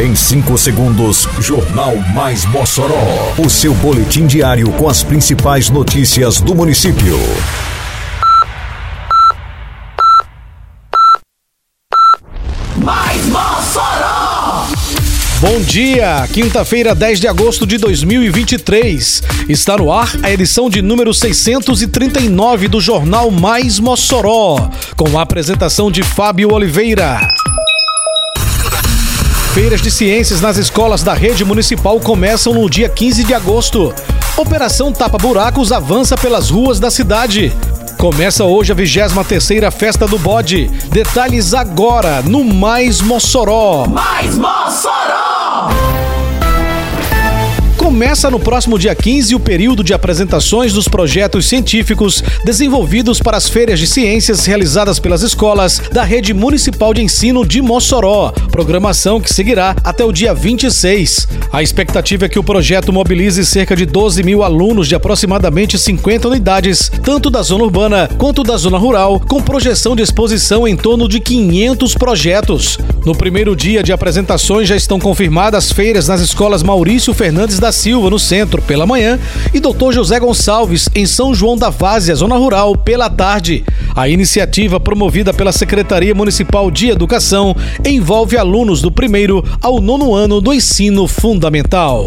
Em 5 segundos, Jornal Mais Mossoró. O seu boletim diário com as principais notícias do município. Mais Mossoró! Bom dia, quinta-feira, 10 de agosto de 2023. Está no ar a edição de número 639 do Jornal Mais Mossoró, com a apresentação de Fábio Oliveira. Feiras de ciências nas escolas da rede municipal começam no dia 15 de agosto. Operação Tapa Buracos avança pelas ruas da cidade. Começa hoje a 23ª Festa do Bode. Detalhes agora no Mais Mossoró. Mais Mossoró! Começa no próximo dia 15 o período de apresentações dos projetos científicos desenvolvidos para as feiras de ciências realizadas pelas escolas da Rede Municipal de Ensino de Mossoró, programação que seguirá até o dia 26. A expectativa é que o projeto mobilize cerca de 12 mil alunos de aproximadamente 50 unidades, tanto da zona urbana quanto da zona rural, com projeção de exposição em torno de 500 projetos. No primeiro dia de apresentações já estão confirmadas feiras nas escolas Maurício Fernandes da Silva, no centro, pela manhã, e Dr. José Gonçalves, em São João da Várzea, zona rural, pela tarde. A iniciativa, promovida pela Secretaria Municipal de Educação, envolve alunos do primeiro ao nono ano do ensino fundamental.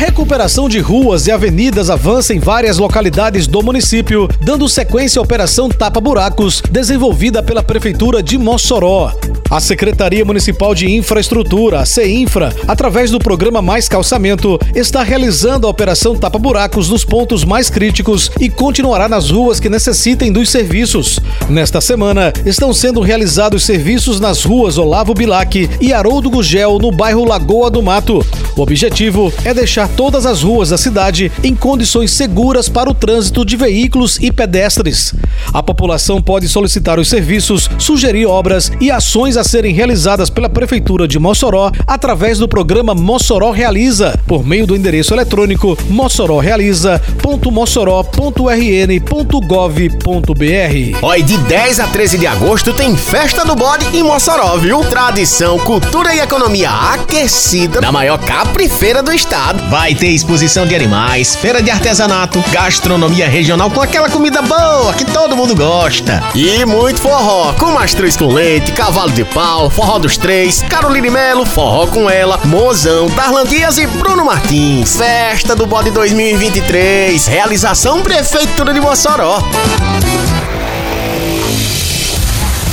Recuperação de ruas e avenidas avança em várias localidades do município, dando sequência à Operação Tapa Buracos, desenvolvida pela Prefeitura de Mossoró. A Secretaria Municipal de Infraestrutura, CEINFRA, através do programa Mais Calçamento, está realizando a Operação Tapa Buracos nos pontos mais críticos e continuará nas ruas que necessitem dos serviços. Nesta semana, estão sendo realizados serviços nas ruas Olavo Bilac e Haroldo Gugel, no bairro Lagoa do Mato. O objetivo é deixar todas as ruas da cidade em condições seguras para o trânsito de veículos e pedestres. A população pode solicitar os serviços, sugerir obras e ações a serem realizadas pela Prefeitura de Mossoró através do programa Mossoró Realiza, por meio do endereço eletrônico mossorórealiza.mossoró.rn.gov.br. Oi, de 10 a 13 de agosto tem Festa do Bode em Mossoró, viu? Tradição, cultura e economia aquecida na maior caprifeira do estado. Vai ter exposição de animais, feira de artesanato, gastronomia regional com aquela comida boa que todo mundo gosta. E muito forró, com mastruz com leite, cavalo de pau, forró dos três, Caroline Melo, forró com ela, Mozão, Darlan Dias e Bruno Martins. Festa do Bode 2023. Realização Prefeitura de Mossoró.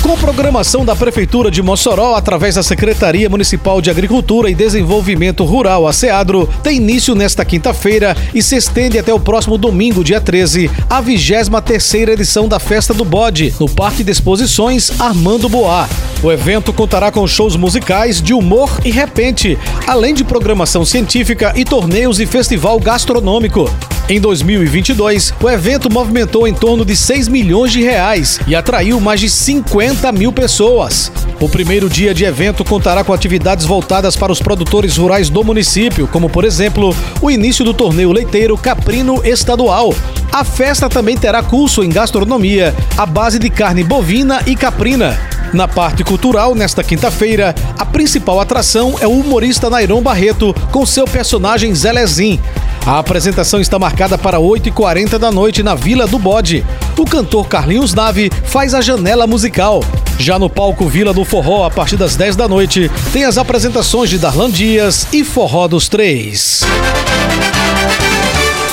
Com programação da Prefeitura de Mossoró, através da Secretaria Municipal de Agricultura e Desenvolvimento Rural, a SEADRO, tem início nesta quinta-feira e se estende até o próximo domingo, dia 13, a 23 edição da Festa do Bode, no Parque de Exposições Armando Boá. O evento contará com shows musicais de humor e repente, além de programação científica e torneios e festival gastronômico. Em 2022, o evento movimentou em torno de 6 milhões de reais e atraiu mais de 50 mil pessoas. O primeiro dia de evento contará com atividades voltadas para os produtores rurais do município, como por exemplo, o início do torneio leiteiro Caprino Estadual. A festa também terá curso em gastronomia, à base de carne bovina e caprina. Na parte cultural, nesta quinta-feira, a principal atração é o humorista Nairon Barreto com seu personagem Zelezin. A apresentação está marcada para 8h40 da noite na Vila do Bode. O cantor Carlinhos Nave faz a janela musical. Já no palco Vila do Forró, a partir das 10 da noite, tem as apresentações de Darlan Dias e Forró dos Três.